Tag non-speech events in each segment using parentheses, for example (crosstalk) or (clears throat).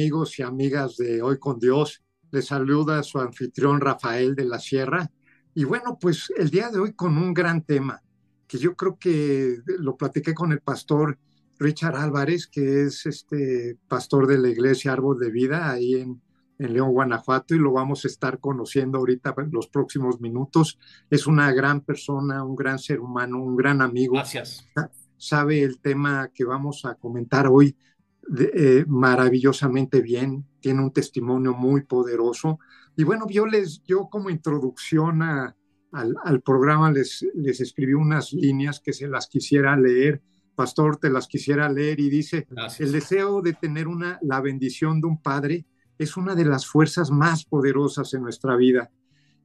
Amigos y amigas de Hoy con Dios. Les saluda su anfitrión Rafael de la Sierra. Y bueno, pues el día de hoy con un gran tema, que yo creo que lo platiqué con el pastor Richard Álvarez, que es este pastor de la iglesia Árbol de Vida ahí en, en León, Guanajuato, y lo vamos a estar conociendo ahorita en los próximos minutos. Es una gran persona, un gran ser humano, un gran amigo. Gracias. Sabe el tema que vamos a comentar hoy eh, maravillosamente bien, tiene un testimonio muy poderoso. Y bueno, yo les, yo como introducción al, al, programa les, les escribí unas líneas que se las quisiera leer. Pastor, te las quisiera leer y dice, Gracias. el deseo de tener una, la bendición de un padre es una de las fuerzas más poderosas en nuestra vida.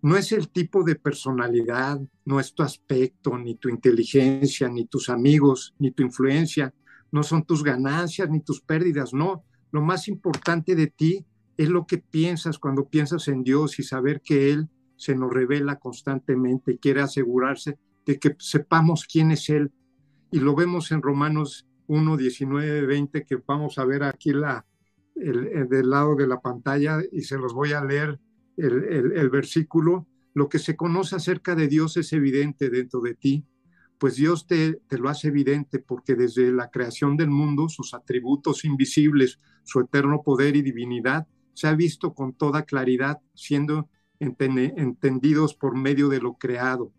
No es el tipo de personalidad, no es tu aspecto, ni tu inteligencia, ni tus amigos, ni tu influencia, no son tus ganancias ni tus pérdidas, no. Lo más importante de ti es lo que piensas cuando piensas en Dios y saber que Él se nos revela constantemente y quiere asegurarse de que sepamos quién es Él. Y lo vemos en Romanos 1, 19, 20, que vamos a ver aquí la, el, del lado de la pantalla y se los voy a leer el, el, versículo. Lo que se conoce acerca de Dios es evidente dentro de ti, pues Dios te, te, lo hace evidente porque desde la creación del mundo, sus atributos invisibles, su eterno poder y divinidad, se ha visto con toda claridad, siendo entendidos por medio de lo creado,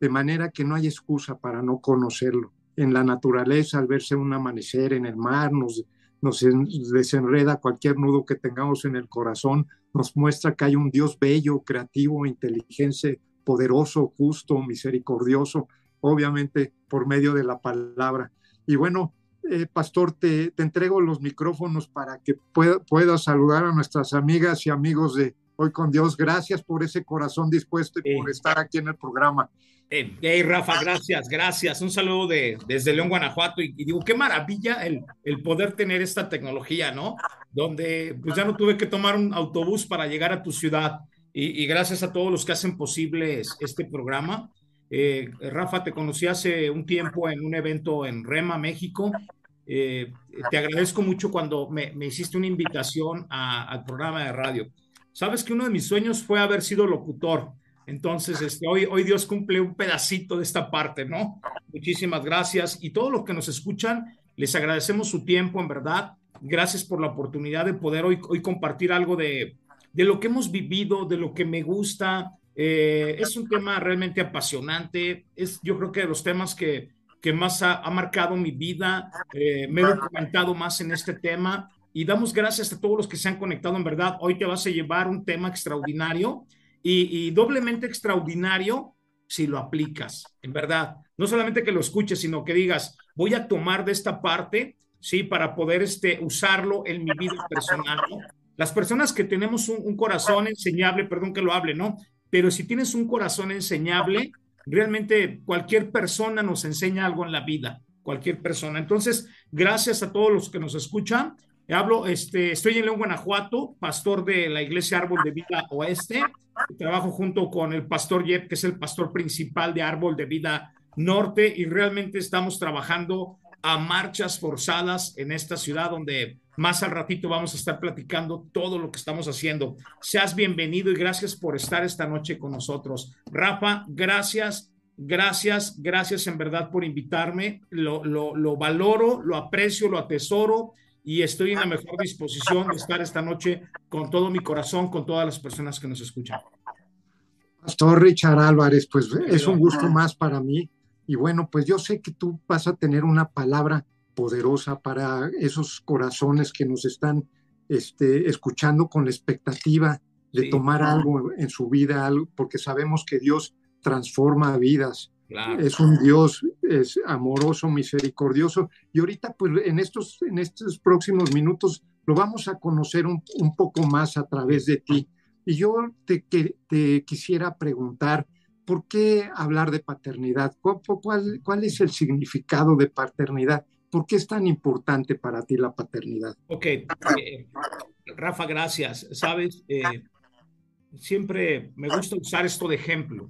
de manera que no hay excusa para no conocerlo. En la naturaleza, al verse un amanecer en el mar, nos nos desenreda cualquier nudo que tengamos en el corazón, nos muestra que hay un Dios bello, creativo, inteligente, poderoso, justo, misericordioso, obviamente por medio de la palabra. Y bueno, eh, pastor, te, te, entrego los micrófonos para que pueda, pueda, saludar a nuestras amigas y amigos de Hoy con Dios. Gracias por ese corazón dispuesto y por estar aquí en el programa. Hey, Rafa, gracias, gracias. Un saludo de, desde León, Guanajuato. Y, digo, qué maravilla el, el, poder tener esta tecnología, ¿no? Donde pues ya no tuve que tomar un autobús para llegar a tu ciudad. Y, y gracias a todos los que hacen posible este programa. Eh, Rafa, te conocí hace un tiempo en un evento en Rema, México. Eh, te agradezco mucho cuando me, me hiciste una invitación a, al programa de radio. Sabes que uno de mis sueños fue haber sido locutor entonces, este, hoy, hoy Dios cumple un pedacito de esta parte, ¿no? Muchísimas gracias. Y todos los que nos escuchan, les agradecemos su tiempo, en verdad. Gracias por la oportunidad de poder hoy, hoy compartir algo de, de lo que hemos vivido, de lo que me gusta. Eh, es un tema realmente apasionante. Es, yo creo que de los temas que, que más ha, ha marcado mi vida. Eh, me he documentado más en este tema y damos gracias a todos los que se han conectado. En verdad, hoy te vas a llevar un tema extraordinario y, doblemente extraordinario si lo aplicas, en verdad. No solamente que lo escuches, sino que digas, voy a tomar de esta parte, ¿sí? Para poder este, usarlo en mi vida personal, Las personas que tenemos un, corazón enseñable, perdón que lo hable, ¿no? Pero si tienes un corazón enseñable, realmente cualquier persona nos enseña algo en la vida, cualquier persona. Entonces, gracias a todos los que nos escuchan. Hablo, este, estoy en León, Guanajuato, pastor de la Iglesia Árbol de Vida Oeste. Trabajo junto con el pastor Jet, que es el pastor principal de Árbol de Vida Norte, y realmente estamos trabajando a marchas forzadas en esta ciudad donde más al ratito vamos a estar platicando todo lo que estamos haciendo. Seas bienvenido y gracias por estar esta noche con nosotros. Rafa, gracias, gracias, gracias en verdad por invitarme. Lo, lo, lo valoro, lo aprecio, lo atesoro y estoy en la mejor disposición de estar esta noche con todo mi corazón, con todas las personas que nos escuchan. Pastor Richard Álvarez, pues es un gusto más para mí. Y bueno, pues yo sé que tú vas a tener una palabra poderosa para esos corazones que nos están este, escuchando con la expectativa de tomar algo en su vida, porque sabemos que Dios transforma vidas es un Dios es amoroso, misericordioso. Y ahorita, pues en estos, en estos próximos minutos lo vamos a conocer un, un poco más a través de ti. Y yo te, te quisiera preguntar, ¿por qué hablar de paternidad? ¿Cuál, ¿Cuál, es el significado de paternidad? ¿Por qué es tan importante para ti la paternidad? Ok, eh, Rafa, gracias. Sabes, eh, siempre me gusta usar esto de ejemplo.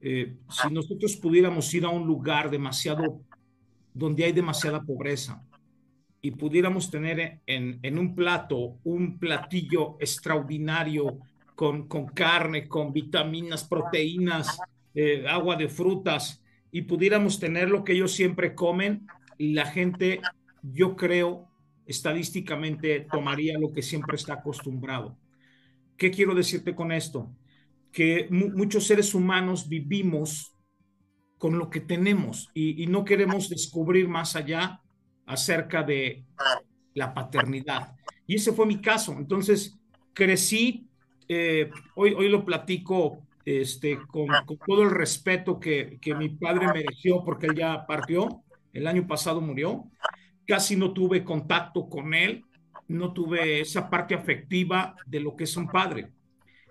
Eh, si nosotros pudiéramos ir a un lugar demasiado, donde hay demasiada pobreza, y pudiéramos tener en, en un plato un platillo extraordinario con, con carne, con vitaminas, proteínas, agua de frutas, y pudiéramos tener lo que ellos siempre comen, la gente, yo creo, estadísticamente tomaría lo que siempre está acostumbrado. ¿Qué quiero decirte con esto? Que muchos seres humanos vivimos con lo que tenemos y, no queremos descubrir más allá acerca de la paternidad. Y ese fue mi caso. Entonces, crecí, eh, hoy, hoy lo platico este, con, todo el respeto que, que, mi padre mereció porque él ya partió, el año pasado murió, casi no tuve contacto con él, no tuve esa parte afectiva de lo que es un padre.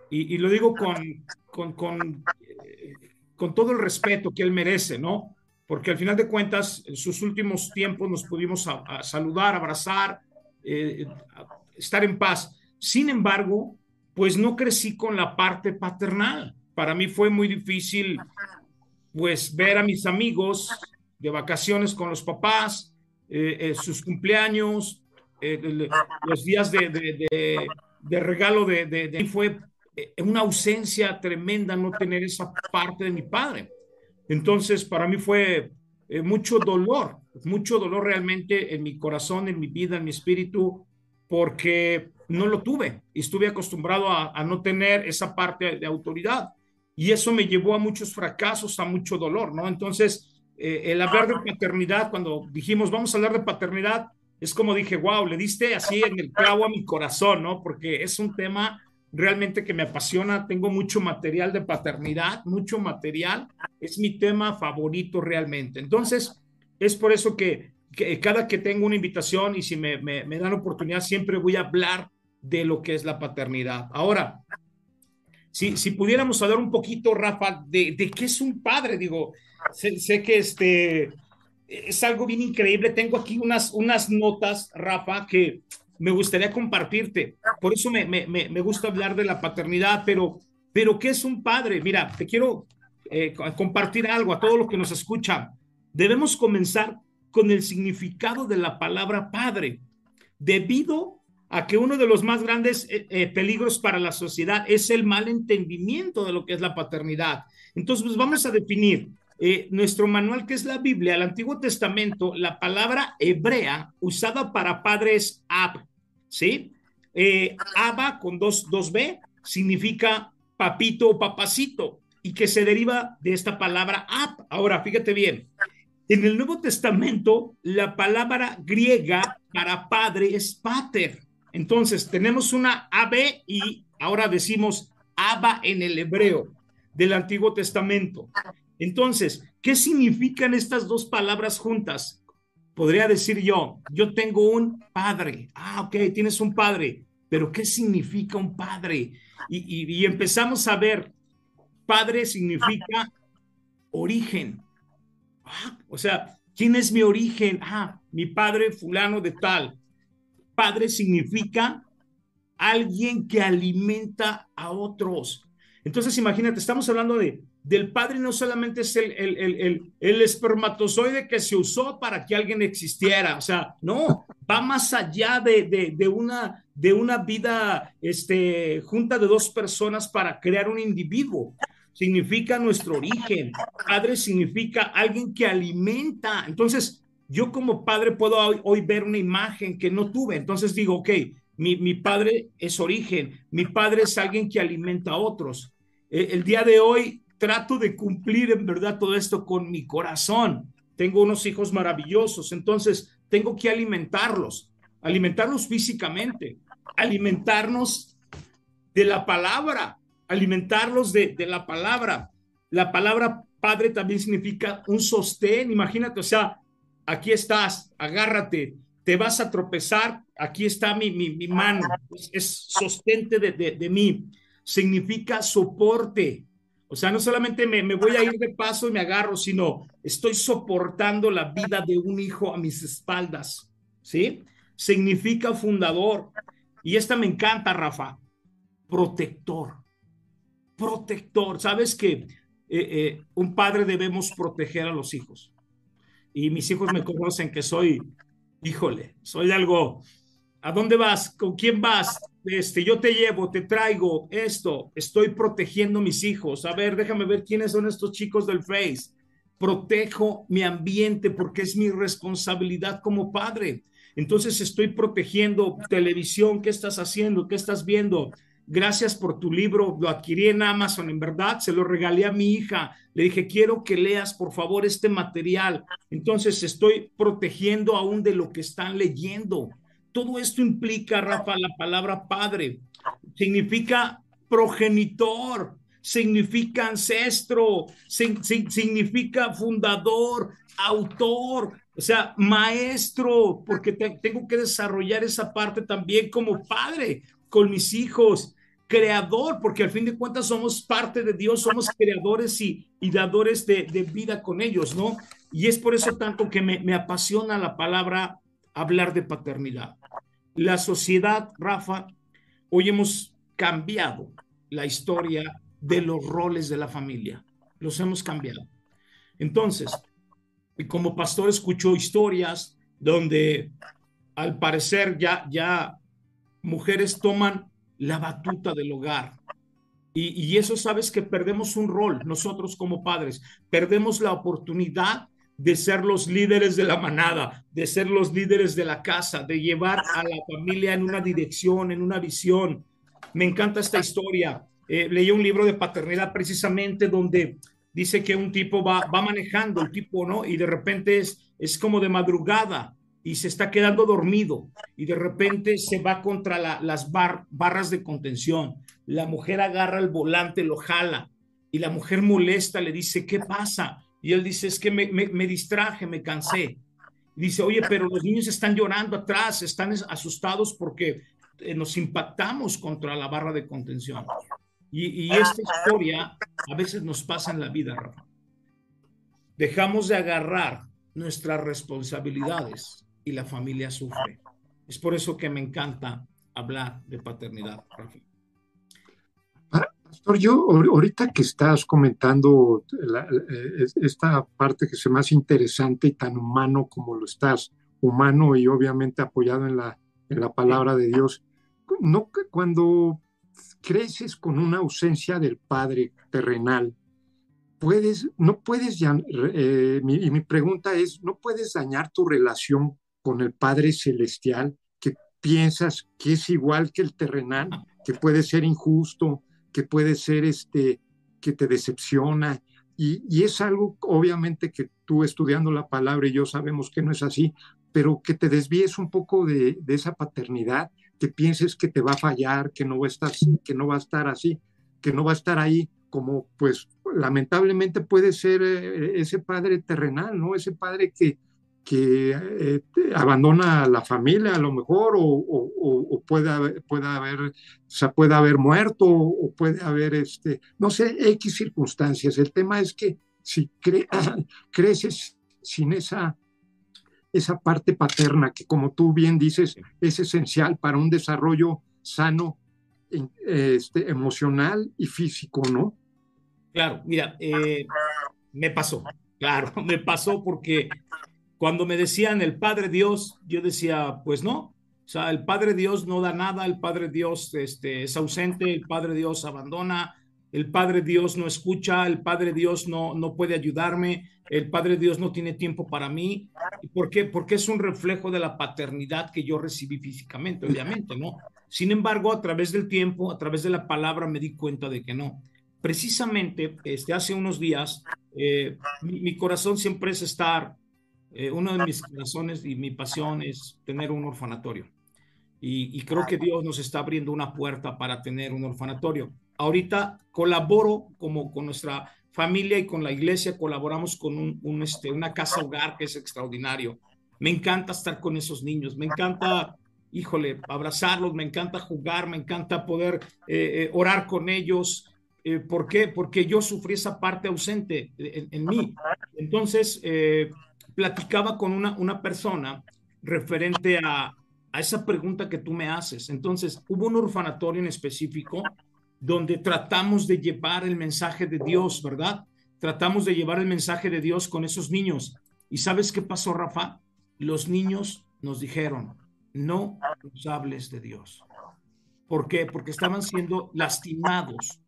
Y, lo digo con, con, eh, con todo el respeto que él merece, ¿no? Porque al final de cuentas, en sus últimos tiempos nos pudimos saludar, abrazar, eh, estar en paz. Sin embargo, pues no crecí con la parte paternal. Para mí fue muy difícil, pues, ver a mis amigos de vacaciones con los papás, eh, sus cumpleaños, los días de, de, de regalo de, de, fue eh, una ausencia tremenda no tener esa parte de mi padre. Entonces, para mí fue eh, mucho dolor, mucho dolor realmente en mi corazón, en mi vida, en mi espíritu, porque no lo tuve estuve acostumbrado a, no tener esa parte de autoridad. Y eso me llevó a muchos fracasos, a mucho dolor, ¿no? Entonces, eh, el hablar de paternidad, cuando dijimos, vamos a hablar de paternidad, es como dije, wow, le diste así en el clavo a mi corazón, ¿no? Porque es un tema realmente que me apasiona. Tengo mucho material de paternidad, mucho material. Es mi tema favorito realmente. Entonces, es por eso que, cada que tengo una invitación y si me, me, dan oportunidad, siempre voy a hablar de lo que es la paternidad. Ahora, si, si pudiéramos hablar un poquito, Rafa, de, de qué es un padre, digo, sé, sé, que este es algo bien increíble. Tengo aquí unas, unas notas, Rafa, que me gustaría compartirte. Por eso me, me, me, gusta hablar de la paternidad, pero, pero ¿qué es un padre? Mira, te quiero eh, compartir algo a todos los que nos escuchan. Debemos comenzar con el significado de la palabra padre, debido a que uno de los más grandes eh, eh, peligros para la sociedad es el mal entendimiento de lo que es la paternidad. Entonces, pues vamos a definir eh, nuestro manual, que es la Biblia, el Antiguo Testamento, la palabra hebrea usada para padre es ab, ¿sí? Abba con dos, dos B significa papito o papacito y que se deriva de esta palabra ab. Ahora, fíjate bien, en el Nuevo Testamento la palabra griega para padre es pater. Entonces, tenemos una AB y ahora decimos Abba en el hebreo del Antiguo Testamento. Entonces, ¿qué significan estas dos palabras juntas? Podría decir yo, yo tengo un padre. Ah, ok, tienes un padre, pero ¿qué significa un padre? Y, empezamos a ver, padre significa origen. Ah, o sea, ¿quién es mi origen? Ah, mi padre fulano de tal. Padre significa alguien que alimenta a otros. Entonces, imagínate, estamos hablando de del padre no solamente es el, el, el, espermatozoide que se usó para que alguien existiera, o sea, no, va más allá de, de, una, de una vida este, junta de dos personas para crear un individuo. Significa nuestro origen. Padre significa alguien que alimenta. Entonces, yo como padre puedo hoy, ver una imagen que no tuve. Entonces digo, ok, mi, mi padre es origen, mi padre es alguien que alimenta a otros. Eh, el día de hoy trato de cumplir en verdad todo esto con mi corazón. Tengo unos hijos maravillosos, entonces tengo que alimentarlos, alimentarlos físicamente, alimentarnos de la palabra, alimentarlos de, de la palabra. La palabra padre también significa un sostén, imagínate, o sea, aquí estás, agárrate, te vas a tropezar, aquí está mi, mi, mi mano, es, sostente de, de, de mí, significa soporte, o sea, no solamente me, voy a ir de paso y me agarro, sino estoy soportando la vida de un hijo a mis espaldas, ¿sí? Significa fundador. Y esta me encanta, Rafa, protector. Protector. ¿Sabes que eh, eh, un padre debemos proteger a los hijos? Y mis hijos me conocen que soy híjole, soy algo, ¿a dónde vas? ¿Con quién vas? Este, yo te llevo, te traigo esto, estoy protegiendo mis hijos. A ver, déjame ver quiénes son estos chicos del Face. Protejo mi ambiente porque es mi responsabilidad como padre. Entonces estoy protegiendo televisión, ¿qué estás haciendo? ¿Qué estás viendo? Gracias por tu libro, lo adquirí en Amazon, en verdad, se lo regalé a mi hija. Le dije, quiero que leas, por favor, este material. Entonces estoy protegiendo aún de lo que están leyendo. Todo esto implica, Rafa, la palabra padre. Significa progenitor, significa ancestro, significa fundador, autor, o sea, maestro, porque tengo que desarrollar esa parte también como padre con mis hijos creador, porque al fin de cuentas somos parte de Dios, somos creadores y, y dadores de, de, vida con ellos, ¿no? Y es por eso tanto que me, me apasiona la palabra hablar de paternidad. La sociedad, Rafa, hoy hemos cambiado la historia de los roles de la familia, los hemos cambiado. Entonces, como pastor escucho historias donde al parecer ya, ya mujeres toman la batuta del hogar. Y, eso sabes que perdemos un rol nosotros como padres, perdemos la oportunidad de ser los líderes de la manada, de ser los líderes de la casa, de llevar a la familia en una dirección, en una visión. Me encanta esta historia. Eh, leí un libro de paternidad precisamente donde dice que un tipo va, va manejando, el tipo, ¿no? Y de repente es, es como de madrugada y se está quedando dormido y de repente se va contra las barras de contención. La mujer agarra el volante, lo jala y la mujer molesta, le dice, ¿qué pasa? Y él dice, es que me, me, distraje, me cansé. dice, oye, pero los niños están llorando atrás, están asustados porque eh, nos impactamos contra la barra de contención. Y, y esta historia a veces nos pasa en la vida, Rafa. Dejamos de agarrar nuestras responsabilidades y la familia sufre. Es por eso que me encanta hablar de paternidad, Pastor, yo ahorita que estás comentando eh, esta parte que es más interesante y tan humano como lo estás, humano y obviamente apoyado en la, en la palabra de Dios, no cuando creces con una ausencia del padre terrenal, puedes, no puedes, eh, y mi pregunta es, ¿no puedes dañar tu relación con el Padre Celestial, que piensas que es igual que el terrenal, que puede ser injusto, que puede ser este, que te decepciona. Y, es algo, obviamente, que tú estudiando la palabra y yo sabemos que no es así, pero que te desvíes un poco de, esa paternidad, que pienses que te va a fallar, que no va a estar, que no va a estar así, que no va a estar ahí como pues lamentablemente puede ser eh, ese padre terrenal, ¿no? Ese padre que, que eh, abandona a la familia a lo mejor o, puede, haber, puede, haber, o sea, puede haber muerto o puede haber, este, no sé, X circunstancias. El tema es que si (clears throat) creces sin esa, esa parte paterna que como tú bien dices es esencial para un desarrollo sano este, emocional y físico, ¿no? Claro, mira, eh, me pasó, claro, (laughs) me pasó porque cuando me decían el Padre Dios, yo decía, pues no, o sea, el Padre Dios no da nada, el Padre Dios este, es ausente, el Padre Dios abandona, el Padre Dios no escucha, el Padre Dios no, no puede ayudarme, el Padre Dios no tiene tiempo para mí. ¿Por qué? Porque es un reflejo de la paternidad que yo recibí físicamente, obviamente, ¿no? Sin embargo, a través del tiempo, a través de la palabra, me di cuenta de que no. Precisamente, este, hace unos días, eh, mi, mi corazón siempre es estar eh, uno de mis razones y mi pasión es tener un orfanatorio. Y, creo que Dios nos está abriendo una puerta para tener un orfanatorio. Ahorita colaboro como con nuestra familia y con la iglesia, colaboramos con un, este, una casa hogar que es extraordinario. Me encanta estar con esos niños, me encanta, híjole, abrazarlos, me encanta jugar, me encanta poder eh, eh, orar con ellos. ¿Por qué? Porque yo sufrí esa parte ausente en, en mí. Entonces, platicaba con una, una persona referente a, a esa pregunta que tú me haces. Entonces, hubo un orfanatorio en específico donde tratamos de llevar el mensaje de Dios, ¿verdad? Tratamos de llevar el mensaje de Dios con esos niños. ¿Y sabes qué pasó, Rafa? Los niños nos dijeron, no nos hables de Dios. ¿Por qué? Porque estaban siendo lastimados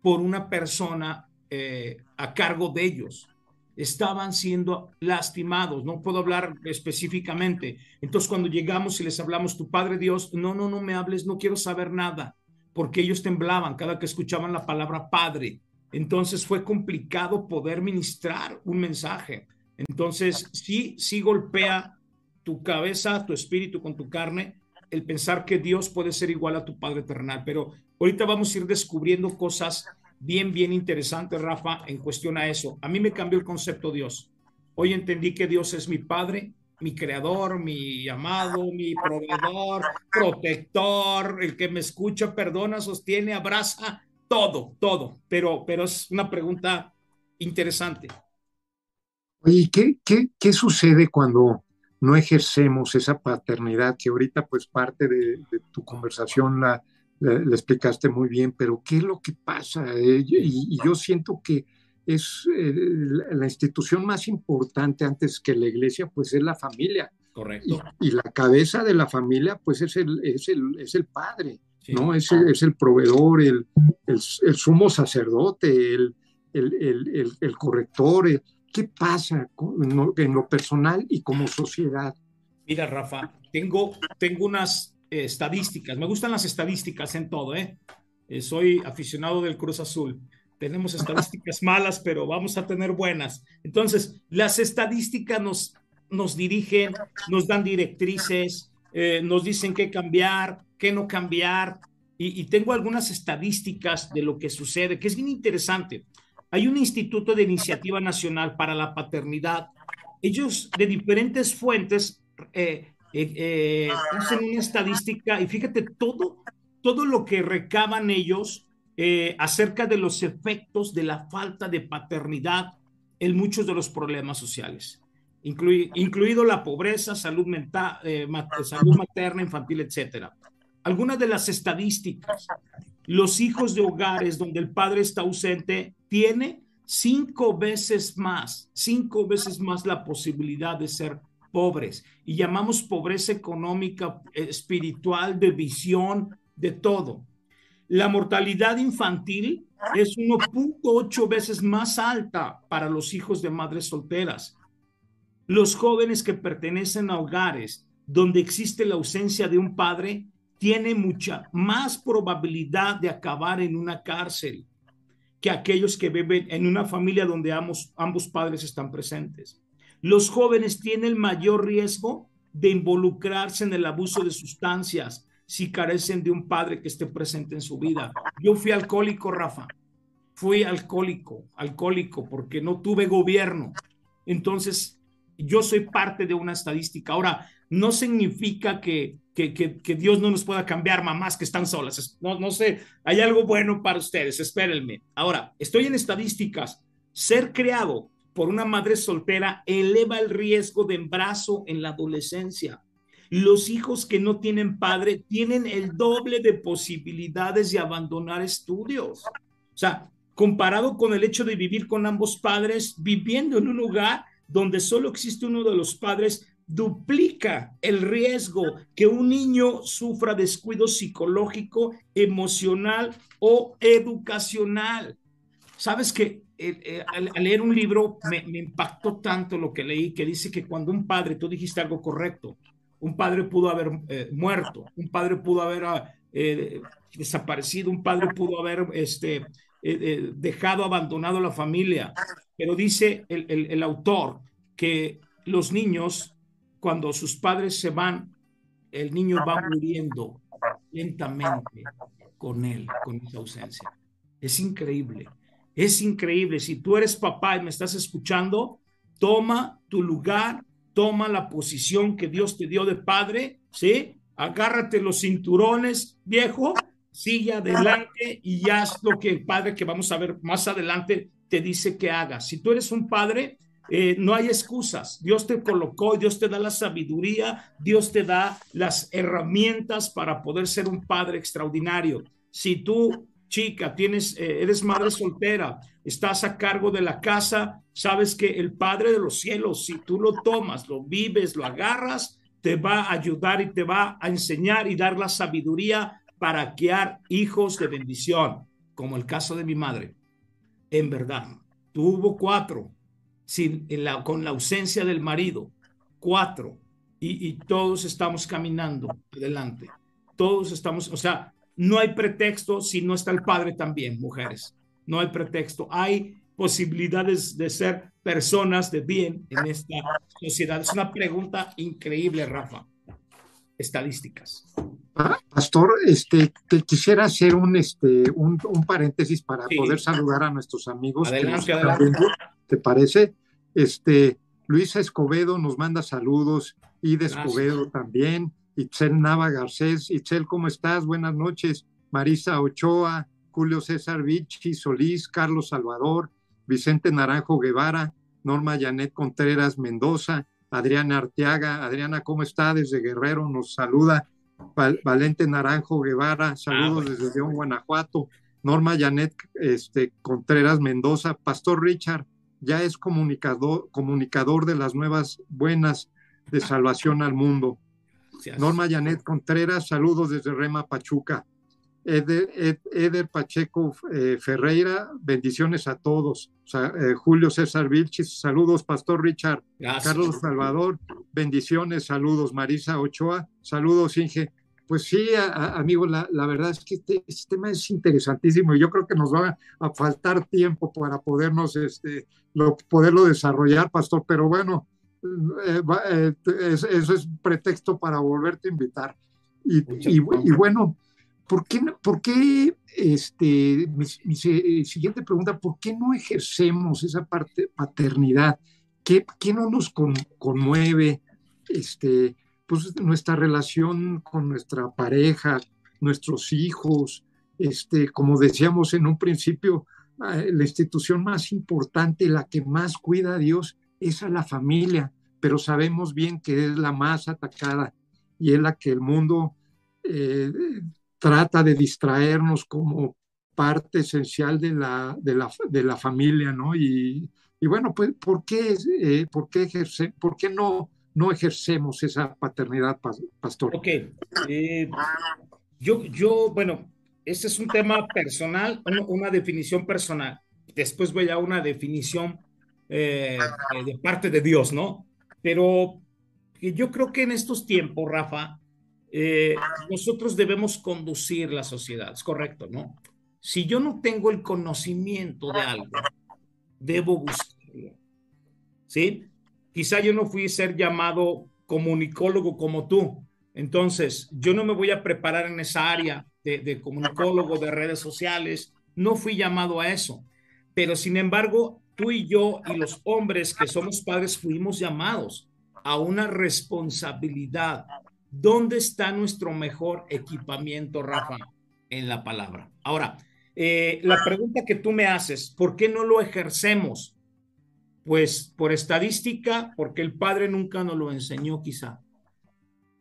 por una persona eh, a cargo de ellos. Estaban siendo lastimados, no puedo hablar específicamente. Entonces cuando llegamos y les hablamos, tu Padre Dios, no, no, no me hables, no quiero saber nada, porque ellos temblaban cada que escuchaban la palabra Padre. Entonces fue complicado poder ministrar un mensaje. Entonces sí, sí golpea tu cabeza, tu espíritu con tu carne, el pensar que Dios puede ser igual a tu Padre terrenal. Pero ahorita vamos a ir descubriendo cosas bien, bien interesantes, Rafa, en cuestión a eso. A mí me cambió el concepto Dios. Hoy entendí que Dios es mi Padre, mi creador, mi amado, mi proveedor, protector, el que me escucha, perdona, sostiene, abraza, todo, todo. Pero, pero es una pregunta interesante. Oye, ¿qué, qué, qué sucede cuando no ejercemos esa paternidad que ahorita pues parte de, tu conversación la, explicaste muy bien, pero ¿qué es lo que pasa? Eh, y, yo siento que es eh, la institución más importante antes que la iglesia, pues es la familia. Correcto. Y, la cabeza de la familia, pues es el, es el, es el padre, ¿no? Es, es, el proveedor, el, el, sumo sacerdote, el, el corrector, ¿Qué pasa en lo personal y como sociedad? Mira, Rafa, tengo, tengo unas estadísticas. Me gustan las estadísticas en todo, ¿eh? ¿eh? Soy aficionado del Cruz Azul. Tenemos estadísticas malas, pero vamos a tener buenas. Entonces, las estadísticas nos, nos dirigen, nos dan directrices, eh, nos dicen qué cambiar, qué no cambiar. Y, tengo algunas estadísticas de lo que sucede, que es bien interesante. Hay un Instituto de Iniciativa Nacional para la Paternidad. Ellos de diferentes fuentes eh, eh, eh, hacen una estadística y fíjate todo, todo lo que recaban ellos acerca de los efectos de la falta de paternidad en muchos de los problemas sociales, incluido la pobreza, salud mental, salud materna, infantil, etcétera. Algunas de las estadísticas los hijos de hogares donde el padre está ausente tiene cinco veces más, cinco veces más la posibilidad de ser pobres. Y llamamos pobreza económica, espiritual, de visión, de todo. La mortalidad infantil es 1.8 veces más alta para los hijos de madres solteras. Los jóvenes que pertenecen a hogares donde existe la ausencia de un padre tiene mucha más probabilidad de acabar en una cárcel que aquellos que viven en una familia donde ambos, ambos padres están presentes. Los jóvenes tienen mayor riesgo de involucrarse en el abuso de sustancias si carecen de un padre que esté presente en su vida. Yo fui alcohólico, Rafa. Fui alcohólico, alcohólico, porque no tuve gobierno. Entonces, yo soy parte de una estadística. Ahora, no significa que que, Dios no nos pueda cambiar mamás que están solas. No, no sé, hay algo bueno para ustedes, espérenme. Ahora, estoy en estadísticas. Ser creado por una madre soltera eleva el riesgo de embarazo en la adolescencia. Los hijos que no tienen padre tienen el doble de posibilidades de abandonar estudios. O sea, comparado con el hecho de vivir con ambos padres, viviendo en un lugar donde solo existe uno de los padres, duplica el riesgo que un niño sufra descuido psicológico, emocional o educacional. Sabes que eh, eh, al, leer un libro me, impactó tanto lo que leí que dice que cuando un padre, tú dijiste algo correcto, un padre pudo haber eh, muerto, un padre pudo haber ah, desaparecido, un padre pudo haber este, dejado abandonado la familia, pero dice el, el autor que los niños cuando sus padres se van, el niño va muriendo lentamente con él, con esa ausencia. Es increíble, es increíble. Si tú eres papá y me estás escuchando, toma tu lugar, toma la posición que Dios te dio de padre, ¿sí? Agárrate los cinturones, viejo, sigue adelante y haz lo que el padre que vamos a ver más adelante te dice que hagas. Si tú eres un padre, eh, no hay excusas. Dios te colocó, Dios te da la sabiduría, Dios te da las herramientas para poder ser un padre extraordinario. Si tú, chica, tienes, eh, eres madre soltera, estás a cargo de la casa, sabes que el Padre de los cielos, si tú lo tomas, lo vives, lo agarras, te va a ayudar y te va a enseñar y dar la sabiduría para criar hijos de bendición, como el caso de mi madre. En verdad, tuvo cuatro sin, la, con la ausencia del marido, cuatro, y, y todos estamos caminando adelante. Todos estamos, o sea, no hay pretexto si no está el padre también, mujeres. No hay pretexto. Hay posibilidades de ser personas de bien en esta sociedad. Es una pregunta increíble, Rafa. Estadísticas. Pastor, este, te quisiera hacer un, este, un, paréntesis para poder saludar a nuestros amigos. Adelante, adelante. ¿Te parece? Este, Luisa Escobedo nos manda saludos, Ida Escobedo también, Itzel Nava Garcés. Itzel, ¿cómo estás? Buenas noches. Marisa Ochoa, Julio César Vichy, Solís, Carlos Salvador, Vicente Naranjo Guevara, Norma Janet Contreras Mendoza, Adriana Arteaga. Adriana, ¿cómo está? Desde Guerrero nos saluda. Valente Naranjo Guevara, saludos ah, desde León, Guanajuato. Norma Janet este, Contreras Mendoza, Pastor Richard, ya es comunicador, comunicador de las nuevas buenas de salvación al mundo. Norma Janet Contreras, saludos desde Rema Pachuca. Eder, Pacheco eh, Ferreira, bendiciones a todos. Eh, Julio César Vilchis, saludos, Pastor Richard. Carlos Salvador, bendiciones, saludos. Marisa Ochoa, saludos, Inge. Pues sí, amigo, la, verdad es que este, este, tema es interesantísimo y yo creo que nos va a faltar tiempo para podernos, este, lo, poderlo desarrollar, Pastor, pero bueno, eh, eso es pretexto para volverte a invitar. Y, y, bueno, ¿por qué, por qué este, mi, siguiente pregunta, ¿por qué no ejercemos esa parte paternidad? ¿Qué, qué no nos conmueve este, pues, nuestra relación con nuestra pareja, nuestros hijos? Este, como decíamos en un principio, ah, la institución más importante, la que más cuida a Dios, es a la familia, pero sabemos bien que es la más atacada y es la que el mundo eh, trata de distraernos como parte esencial de la, de la, de la familia, ¿no? Y, y, bueno, pues, ¿por qué, eh, por qué, ejerce, por qué no, no ejercemos esa paternidad, pastor? Ok. Eh, yo, yo, bueno, este es un tema personal, una, definición personal. Después voy a una definición eh, de parte de Dios, ¿no? Pero yo creo que en estos tiempos, Rafa, eh, nosotros debemos conducir la sociedad, es correcto, ¿no? Si yo no tengo el conocimiento de algo, debo buscarlo, ¿sí? Quizá yo no fui ser llamado comunicólogo como tú, entonces yo no me voy a preparar en esa área de, de comunicólogo de redes sociales, no fui llamado a eso, pero sin embargo, tú y yo y los hombres que somos padres fuimos llamados a una responsabilidad ¿Dónde está nuestro mejor equipamiento, Rafa? En la palabra. Ahora, eh, la pregunta que tú me haces, ¿por qué no lo ejercemos? Pues por estadística, porque el padre nunca nos lo enseñó quizá.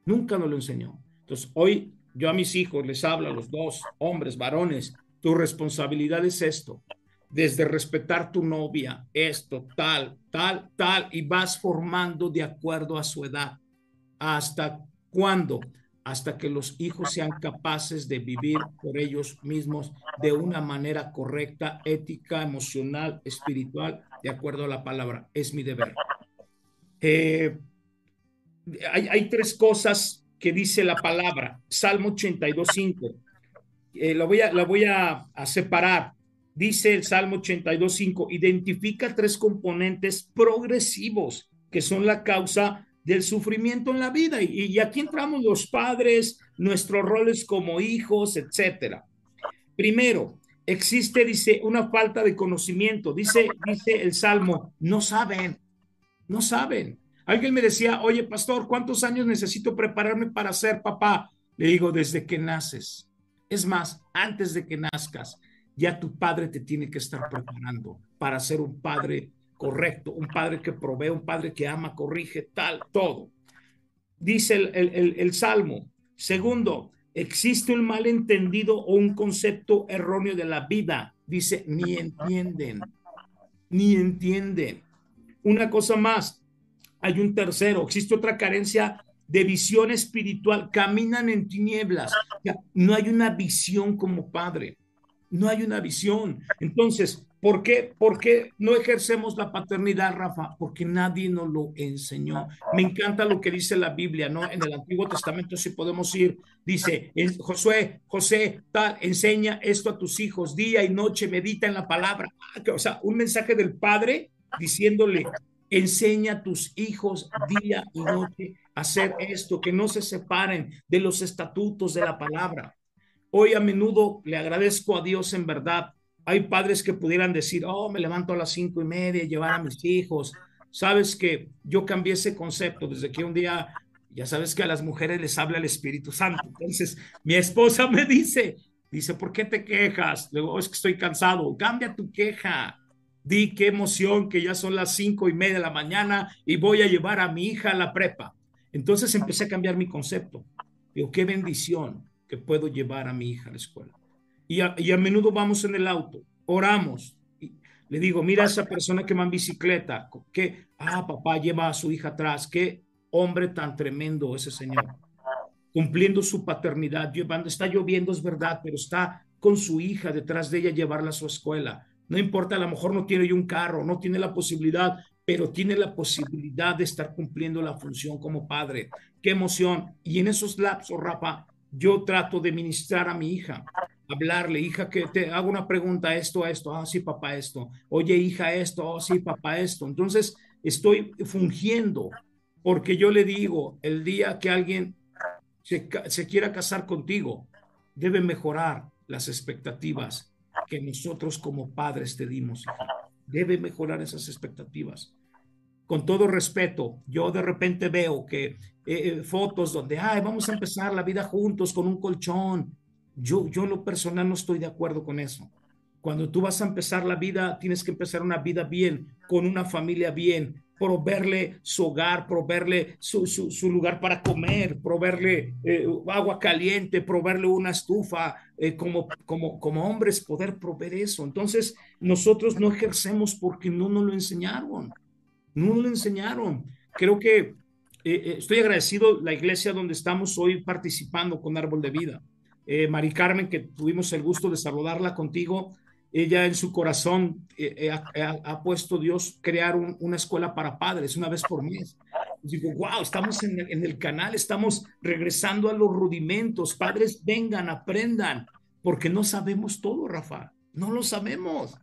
Nunca nos lo enseñó. Entonces, hoy yo a mis hijos les hablo, a los dos hombres, varones, tu responsabilidad es esto, desde respetar tu novia, esto, tal, tal, tal, y vas formando de acuerdo a su edad, hasta ¿Cuándo? Hasta que los hijos sean capaces de vivir por ellos mismos de una manera correcta, ética, emocional, espiritual, de acuerdo a la palabra. Es mi deber. Eh, hay, tres cosas que dice la palabra. Salmo 82.5. Eh, la voy, a, la voy a separar. Dice el Salmo 82.5, identifica tres componentes progresivos que son la causa del sufrimiento en la vida. Y, aquí entramos los padres, nuestros roles como hijos, etcétera. Primero, existe, dice, una falta de conocimiento. Dice, dice el Salmo, no saben, no saben. Alguien me decía, oye, pastor, ¿cuántos años necesito prepararme para ser papá? Le digo, desde que naces. Es más, antes de que nazcas, ya tu padre te tiene que estar preparando para ser un padre correcto, un padre que provee, un padre que ama, corrige, tal, todo. Dice el, Salmo. Segundo, existe un malentendido o un concepto erróneo de la vida. Dice, ni entienden, ni entienden. Una cosa más, hay un tercero, existe otra carencia de visión espiritual, caminan en tinieblas. No hay una visión como padre, no hay una visión. Entonces, ¿Por qué? ¿Por qué no ejercemos la paternidad, Rafa? Porque nadie nos lo enseñó. Me encanta lo que dice la Biblia, ¿no? En el Antiguo Testamento, si podemos ir, dice, Josué, José, tal, enseña esto a tus hijos, día y noche, medita en la palabra. Ah, o sea, un mensaje del Padre diciéndole, enseña a tus hijos día y noche a hacer esto, que no se separen de los estatutos de la palabra. Hoy a menudo le agradezco a Dios en verdad hay padres que pudieran decir, oh, me levanto a las cinco y media, llevar a mis hijos. Sabes que yo cambié ese concepto desde que un día, ya sabes que a las mujeres les habla el Espíritu Santo. Entonces, mi esposa me dice, dice, ¿por qué te quejas? Luego, oh, es que estoy cansado. Cambia tu queja. Di qué emoción que ya son las cinco y media de la mañana y voy a llevar a mi hija a la prepa. Entonces empecé a cambiar mi concepto. Digo, qué bendición que puedo llevar a mi hija a la escuela y a, menudo vamos en el auto, oramos. Y le digo, mira a esa persona que va en bicicleta, que, ah, papá lleva a su hija atrás, qué hombre tan tremendo ese señor, cumpliendo su paternidad, llevando, está lloviendo, es verdad, pero está con su hija detrás de ella, llevarla a su escuela. No importa, a lo mejor no tiene un carro, no tiene la posibilidad, pero tiene la posibilidad de estar cumpliendo la función como padre. Qué emoción. Y en esos lapsos, Rafa, yo trato de ministrar a mi hija hablarle, hija, que te hago una pregunta, esto, esto, ah, sí, papá, esto, oye, hija, esto, oh, sí, papá, esto. Entonces, estoy fungiendo, porque yo le digo, el día que alguien se, se quiera casar contigo, debe mejorar las expectativas que nosotros como padres te dimos. Debe mejorar esas expectativas. Con todo respeto, yo de repente veo que eh, eh, fotos donde, ay, vamos a empezar la vida juntos con un colchón, yo, yo lo personal no estoy de acuerdo con eso. Cuando tú vas a empezar la vida, tienes que empezar una vida bien, con una familia bien, proveerle su hogar, proveerle su, su, lugar para comer, proveerle eh, agua caliente, proveerle una estufa, eh, como, como, como hombres poder proveer eso. Entonces, nosotros no ejercemos porque no nos lo enseñaron, no lo enseñaron. Creo que eh, estoy agradecido la iglesia donde estamos hoy participando con Árbol de Vida eh, Carmen, que tuvimos el gusto de saludarla contigo. Ella en su corazón eh, eh, ha, puesto Dios crear una escuela para padres una vez por mes. Digo, wow, estamos en el, en el canal, estamos regresando a los rudimentos. Padres, vengan, aprendan, porque no sabemos todo, Rafa. No lo sabemos.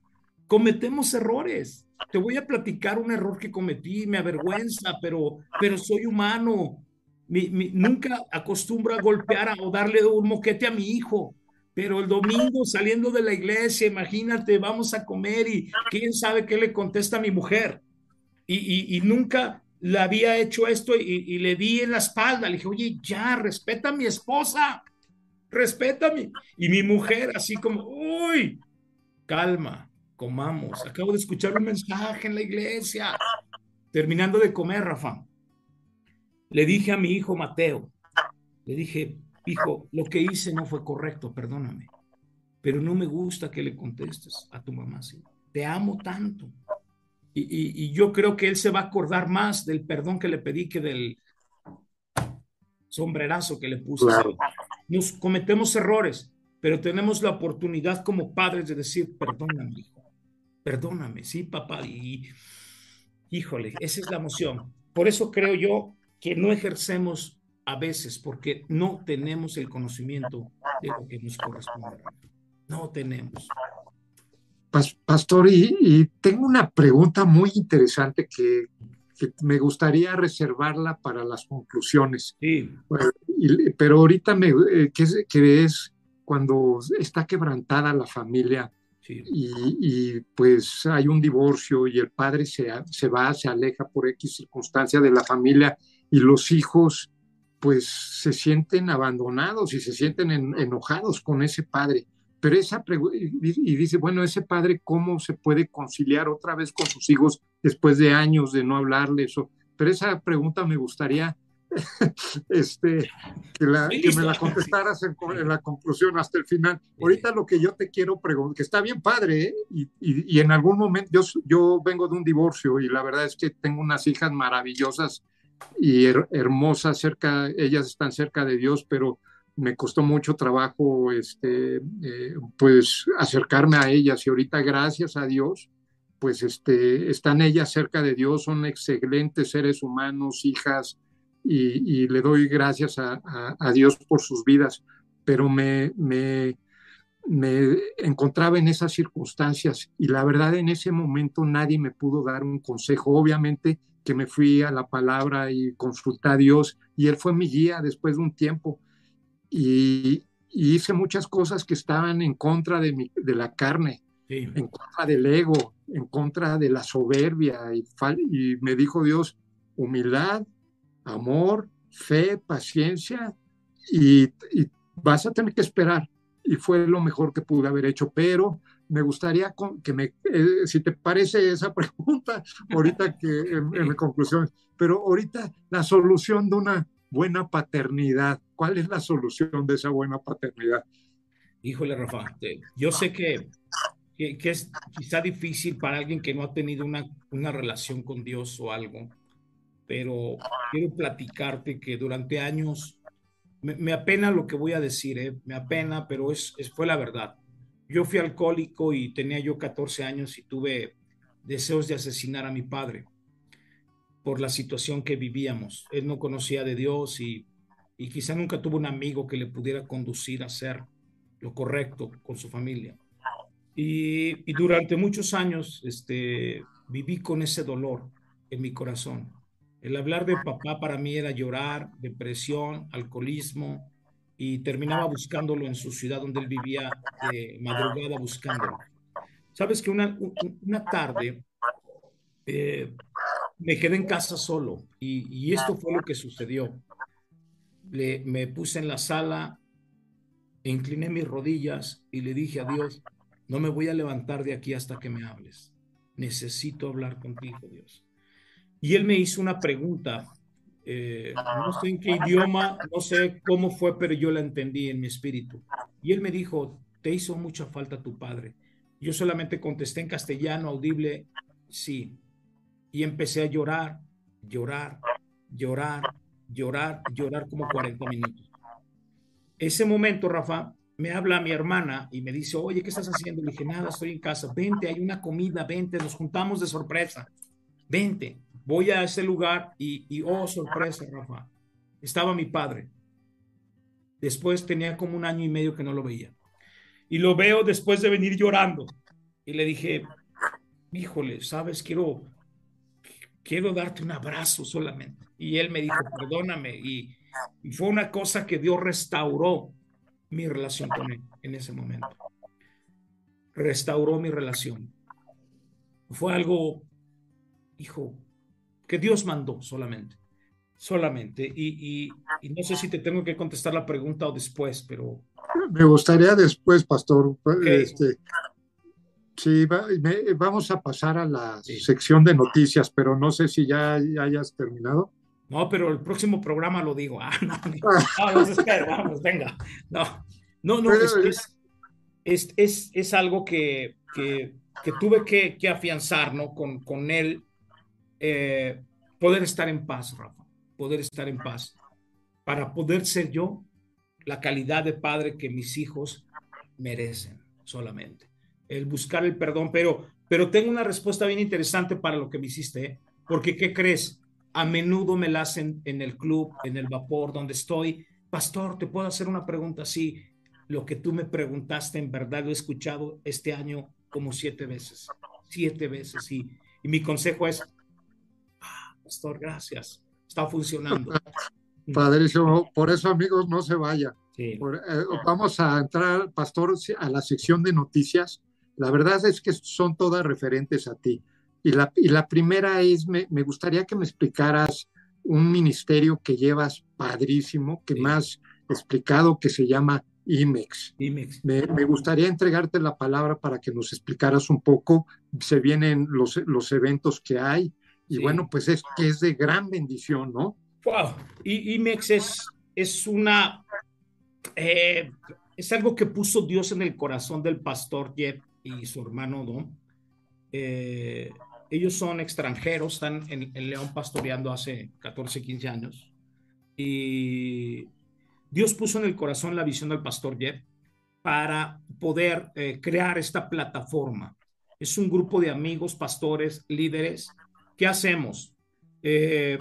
Cometemos errores. Te voy a platicar un error que cometí, me avergüenza, pero, pero soy humano nunca acostumbro a golpear o darle un moquete a mi hijo, pero el domingo saliendo de la iglesia, imagínate, vamos a comer y quién sabe qué le contesta a mi mujer. Y, nunca le había hecho esto y, le di en la espalda, le dije, oye, ya, respeta a mi esposa, respeta Y mi mujer así como, uy, calma, comamos. Acabo de escuchar un mensaje en la iglesia. Terminando de comer, Rafa le dije a mi hijo Mateo, le dije, hijo, lo que hice no fue correcto, perdóname, pero no me gusta que le contestes a tu mamá así. Te amo tanto. Y, yo creo que él se va a acordar más del perdón que le pedí que del sombrerazo que le puse. Nos cometemos errores, pero tenemos la oportunidad como padres de decir, perdóname, hijo, perdóname, sí, papá. Y híjole, esa es la emoción. Por eso creo yo que no ejercemos a veces porque no tenemos el conocimiento de lo que nos corresponde. No tenemos. Pastor, y, tengo una pregunta muy interesante que, me gustaría reservarla para las conclusiones. Sí. pero ahorita me, eh, que, es cuando está quebrantada la familia y, y, pues hay un divorcio y el padre se, se va, se aleja por X circunstancia de la familia y los hijos pues se sienten abandonados y se sienten enojados con ese padre. Pero esa y dice, bueno, ese padre, ¿cómo se puede conciliar otra vez con sus hijos después de años de no hablarles? O, pero esa pregunta me gustaría (laughs) este, que, me la contestaras en, la conclusión hasta el final. Ahorita lo que yo te quiero preguntar, que está bien padre, ¿eh? y, y, en algún momento yo, yo vengo de un divorcio y la verdad es que tengo unas hijas maravillosas y hermosa cerca, ellas están cerca de Dios, pero me costó mucho trabajo este, eh, pues acercarme a ellas y ahorita gracias a Dios pues este, están ellas cerca de Dios, son excelentes seres humanos, hijas, y, le doy gracias a, Dios por sus vidas, pero me, me, me encontraba en esas circunstancias y la verdad en ese momento nadie me pudo dar un consejo. Obviamente que me fui a la palabra y consulté a Dios y Él fue mi guía después de un tiempo y, hice muchas cosas que estaban en contra de, mi, de la carne, en contra del ego, en contra de la soberbia y, y me dijo Dios, humildad, amor, fe, paciencia y, vas a tener que esperar. Y fue lo mejor que pude haber hecho, pero me gustaría que me, eh, si te parece esa (laughs) pregunta, ahorita que en, en, conclusión, pero ahorita la solución de una buena paternidad, ¿cuál es la solución de esa buena paternidad? Híjole, Rafa, yo sé que, que, que es quizá difícil para alguien que no ha tenido una, una relación con Dios o algo, pero quiero platicarte que durante años, me, apena lo que voy a decir, ¿eh? me apena, pero es, fue la verdad. Yo fui alcohólico y tenía yo 14 años y tuve deseos de asesinar a mi padre por la situación que vivíamos. Él no conocía de Dios y, y quizá nunca tuvo un amigo que le pudiera conducir a hacer lo correcto con su familia. Y, y durante muchos años este, viví con ese dolor en mi corazón. El hablar de papá para mí era llorar, depresión, alcoholismo, y terminaba buscándolo en su ciudad donde él vivía, de madrugada buscándolo. Sabes que una, una tarde eh, me quedé en casa solo y, esto fue lo que sucedió. Le, me puse en la sala, incliné mis rodillas y le dije a Dios, no me voy a levantar de aquí hasta que me hables. Necesito hablar contigo, Dios. Y él me hizo una pregunta, eh, no sé en qué idioma, no sé cómo fue, pero yo la entendí en mi espíritu. Y él me dijo, te hizo mucha falta tu padre. Yo solamente contesté en castellano, audible, sí. Y empecé a llorar, llorar, llorar, llorar, llorar como 40 minutos. Ese momento, Rafa, me habla mi hermana y me dice, oye, ¿qué estás haciendo? Le dije, nada, estoy en casa, vente, hay una comida, vente, nos juntamos de sorpresa, vente voy a ese lugar y, oh, sorpresa, Rafa, estaba mi padre. Después tenía como un año y medio que no lo veía. Y lo veo después de venir llorando. Y le dije, híjole, sabes, quiero, quiero darte un abrazo solamente. Y él me dijo, perdóname. Y, y fue una cosa que Dios restauró mi relación con él en ese momento. Restauró mi relación. Fue algo, hijo, que Dios mandó solamente. Solamente. Y, no sé si te tengo que contestar la pregunta o después, pero... Me gustaría después, pastor. Este, sí, vamos a pasar a la sección de noticias, pero no sé si ya, hayas terminado. No, pero el próximo programa lo digo. (laughs) Ah, no, vamos, espera, vamos, venga. No, no, no, es, es, es, algo que, que, que tuve que, que, afianzar, ¿no? Con, con él eh, poder estar en paz, Rafa, poder estar en paz, para poder ser yo la calidad de padre que mis hijos merecen solamente. El buscar el perdón, pero, pero tengo una respuesta bien interesante para lo que me hiciste, ¿eh? porque ¿qué crees? A menudo me la hacen en el club, en el vapor, donde estoy. Pastor, ¿te puedo hacer una pregunta? Sí, lo que tú me preguntaste, en verdad lo he escuchado este año como siete veces, siete veces. Y mi consejo es, pastor, gracias. Está funcionando. (laughs) Padrísimo. Por eso, amigos, no se vaya. Eh, vamos a entrar, pastor, a la sección de noticias. La verdad es que son todas referentes a ti. Y la, y la primera es, me, me, gustaría que me explicaras un ministerio que llevas padrísimo, que más explicado, que se llama IMEX. IMEX. Me, me, gustaría entregarte la palabra para que nos explicaras un poco. Se vienen los, los eventos que hay, y bueno, pues es que es de gran bendición, ¿no? Wow. Y IMEX es, es una, eh, es algo que puso Dios en el corazón del pastor Jeff y su hermano Don. Eh, ellos son extranjeros, están en, León pastoreando hace 14, 15 años. Y Dios puso en el corazón la visión del pastor Jeff para poder eh, crear esta plataforma. Es un grupo de amigos, pastores, líderes. ¿Qué hacemos? Eh,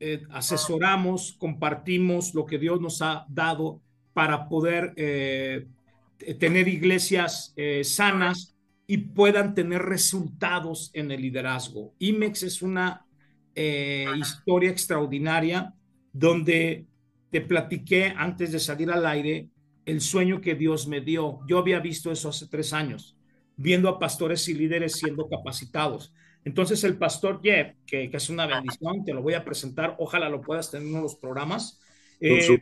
eh, asesoramos, compartimos lo que Dios nos ha dado para poder tener iglesias sanas y puedan tener resultados en el liderazgo. IMEX es una historia extraordinaria donde te platiqué antes de salir al aire el sueño que Dios me dio. Yo había visto eso hace tres años, viendo a pastores y líderes siendo capacitados. Entonces el pastor Jeff, que, es una bendición, te lo voy a presentar, ojalá lo puedas tener en uno de los programas. Eh,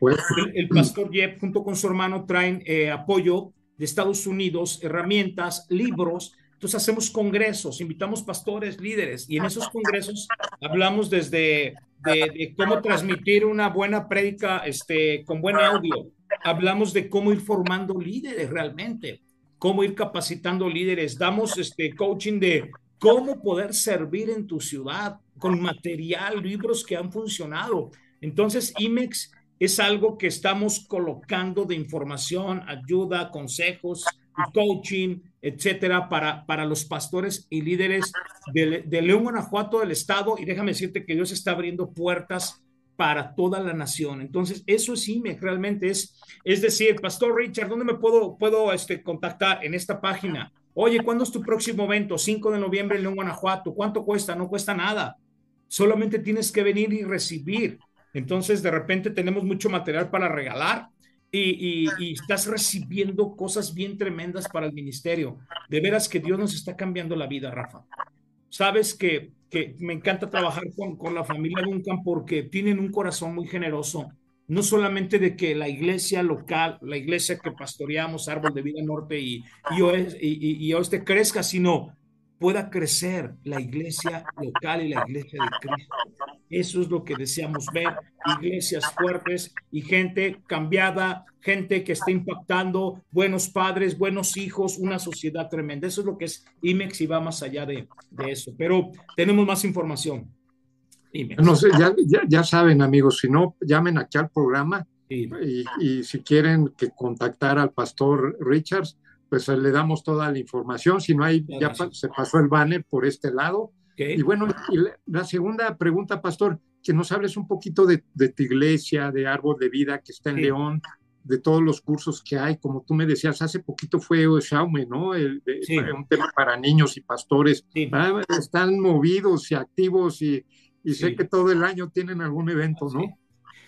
el, pastor Jeff junto con su hermano traen eh, apoyo de Estados Unidos, herramientas, libros. Entonces hacemos congresos, invitamos pastores, líderes, y en esos congresos hablamos desde de, cómo transmitir una buena prédica este, con buen audio, hablamos de cómo ir formando líderes realmente, cómo ir capacitando líderes, damos este coaching de cómo poder servir en tu ciudad con material, libros que han funcionado. Entonces, IMEX es algo que estamos colocando de información, ayuda, consejos, coaching, etcétera, para, para los pastores y líderes de, de León, Guanajuato, del estado. Y déjame decirte que Dios está abriendo puertas para toda la nación. Entonces, eso sí me realmente es, es decir, Pastor Richard, ¿dónde me puedo, puedo este, contactar? En esta página. Oye, ¿cuándo es tu próximo evento? 5 de noviembre en León, Guanajuato. ¿Cuánto cuesta? No cuesta nada. Solamente tienes que venir y recibir. Entonces, de repente tenemos mucho material para regalar y, y, estás recibiendo cosas bien tremendas para el ministerio. De veras que Dios nos está cambiando la vida, Rafa. Sabes que me encanta trabajar con la familia Duncan porque tienen un corazón muy generoso, no solamente de que la iglesia local, la iglesia que pastoreamos, Árbol de Vida Norte y, y, oeste, y, y oeste, crezca, sino pueda crecer la iglesia local y la iglesia de Cristo. Eso es lo que deseamos ver, iglesias fuertes y gente cambiada, gente que está impactando, buenos padres, buenos hijos, una sociedad tremenda. Eso es lo que es IMEX y va más allá de, eso. Pero tenemos más información. No sé, ya, ya, saben amigos, si no, llamen aquí al programa y, y si quieren que contactar al pastor Richards, pues le damos toda la información. Si no hay, ya se pasó el banner por este lado. Y bueno, la, segunda pregunta, Pastor, que nos hables un poquito de, tu iglesia, de Árbol de Vida que está en León, de todos los cursos que hay. Como tú me decías, hace poquito fue Xiaomi, ¿no? El, Un tema para niños y pastores. Ah, están movidos y activos y, y sé que todo el año tienen algún evento, ¿no?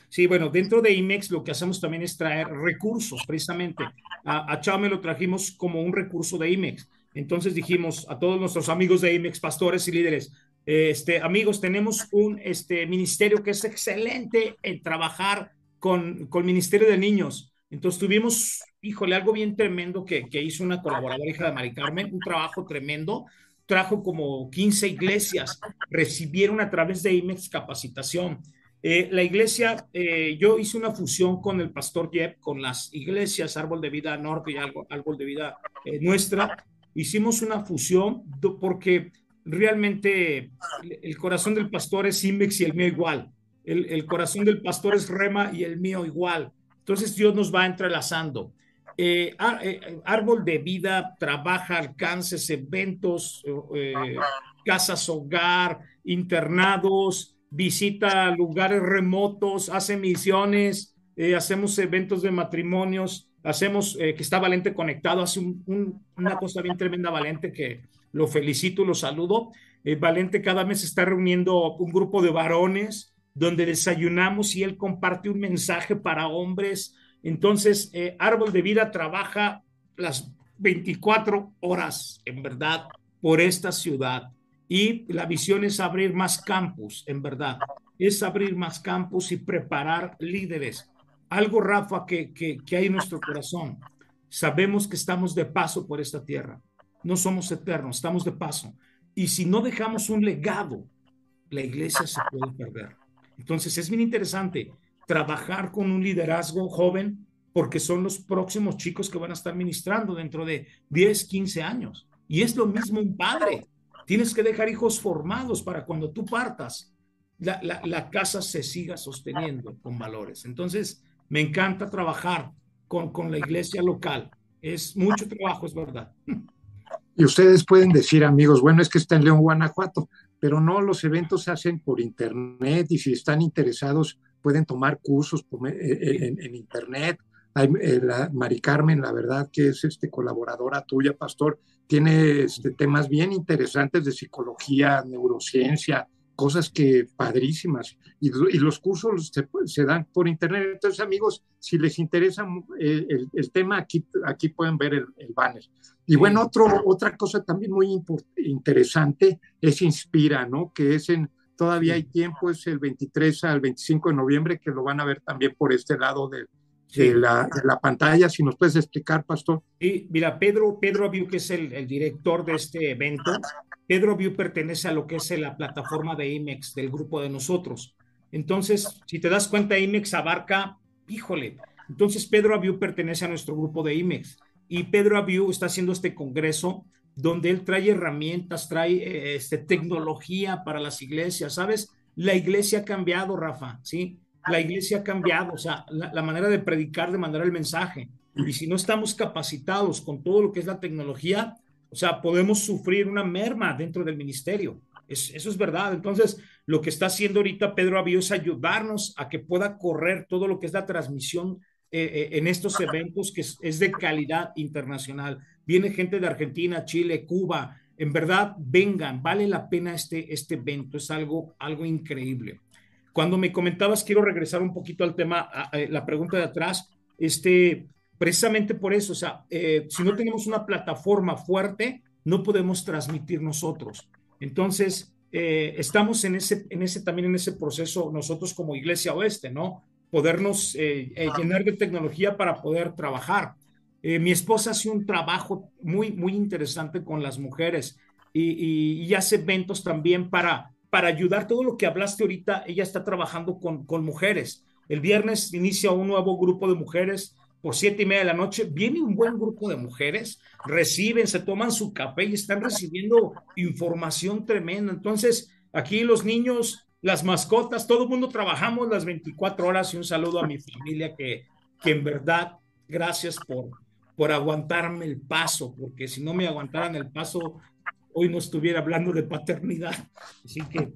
Sí, bueno, dentro de IMEX lo que hacemos también es traer recursos, precisamente. A, a Chao me lo trajimos como un recurso de IMEX. Entonces dijimos a todos nuestros amigos de IMEX, pastores y líderes, este, amigos, tenemos un este, ministerio que es excelente en trabajar con, con el Ministerio de Niños. Entonces tuvimos, híjole, algo bien tremendo que, que hizo una colaboradora hija de Mari Carmen, un trabajo tremendo. Trajo como 15 iglesias, recibieron a través de IMEX capacitación eh, la iglesia, eh, yo hice una fusión con el pastor Jeb, con las iglesias Árbol de Vida Norte y Árbol de Vida eh, Nuestra. Hicimos una fusión porque realmente el corazón del pastor es Inmex y el mío igual. El, el, corazón del pastor es Rema y el mío igual. Entonces Dios nos va entrelazando. Árbol de Vida trabaja alcances, eventos, casas hogar, internados, visita lugares remotos, hace misiones, eh, hacemos eventos de matrimonios, hacemos eh, que está Valente conectado, hace una cosa bien tremenda Valente que lo felicito, lo saludo. Eh, Valente cada mes está reuniendo un grupo de varones donde desayunamos y él comparte un mensaje para hombres. Entonces, Árbol de Vida trabaja las 24 horas, en verdad, por esta ciudad y la visión es abrir más campus, en verdad. Es abrir más campus y preparar líderes. Algo, Rafa, que, que, que hay en nuestro corazón. Sabemos que estamos de paso por esta tierra. No somos eternos, estamos de paso. Y si no dejamos un legado, la iglesia se puede perder. Entonces es bien interesante trabajar con un liderazgo joven porque son los próximos chicos que van a estar ministrando dentro de 10, 15 años. Y es lo mismo un padre Tienes que dejar hijos formados para cuando tú partas, la, la, casa se siga sosteniendo con valores. Entonces, me encanta trabajar con, con la iglesia local. Es mucho trabajo, es verdad. Y ustedes pueden decir, amigos, bueno, es que está en León, Guanajuato, pero no, los eventos se hacen por internet y si están interesados pueden tomar cursos eh, eh, en, internet. Hay, eh, la, Mari Carmen, la verdad que es este, colaboradora tuya, pastor, tiene este, temas bien interesantes de psicología, neurociencia, cosas que padrísimas. Y, los cursos se, dan por internet. Entonces, amigos, si les interesa el, tema, aquí, aquí pueden ver el, banner. Y bueno, otro, otra cosa también muy interesante es Inspira, ¿no? Que es en, todavía hay tiempo, es el 23 al 25 de noviembre, que lo van a ver también por este lado de, la, la, pantalla. Si nos puedes explicar, Pastor. Sí, mira, Pedro, Pedro Abiu, que es el, el, director de este evento, Pedro View pertenece a lo que es la plataforma de IMEX del grupo de nosotros. Entonces, si te das cuenta, IMEX abarca, híjole, entonces Pedro Abiu pertenece a nuestro grupo de IMEX y Pedro Abiu está haciendo este congreso donde él trae herramientas, trae eh, este, tecnología para las iglesias, ¿sabes? La iglesia ha cambiado, Rafa, ¿sí? La iglesia ha cambiado, o sea, la, la manera de predicar, de mandar el mensaje. Y si no estamos capacitados con todo lo que es la tecnología, o sea, podemos sufrir una merma dentro del ministerio. eso es verdad. Entonces, lo que está haciendo ahorita Pedro Avío es ayudarnos a que pueda correr todo lo que es la transmisión eh, eh, en estos eventos que es, de calidad internacional. Viene gente de Argentina, Chile, Cuba. En verdad, vengan, vale la pena este, este evento. Es algo, algo increíble. Cuando me comentabas, quiero regresar un poquito al tema, a, la pregunta de atrás. Este, precisamente por eso, o sea, eh, si no tenemos una plataforma fuerte, no podemos transmitir nosotros. Entonces, eh, estamos en ese, en ese, también en ese proceso nosotros como Iglesia Oeste, ¿no? Podernos eh, llenar de tecnología para poder trabajar. Mi esposa hace un trabajo muy, muy interesante con las mujeres y, y, hace eventos también para, para ayudar todo lo que hablaste ahorita. Ella está trabajando con, con mujeres. El viernes inicia un nuevo grupo de mujeres por siete y media de la noche, viene un buen grupo de mujeres, reciben, se toman su café y están recibiendo información tremenda. Entonces, aquí los niños, las mascotas, todo el mundo trabajamos las 24 horas y un saludo a mi familia que, que en verdad, gracias por, por aguantarme el paso, porque si no me aguantaran el paso, hoy no estuviera hablando de paternidad. Así que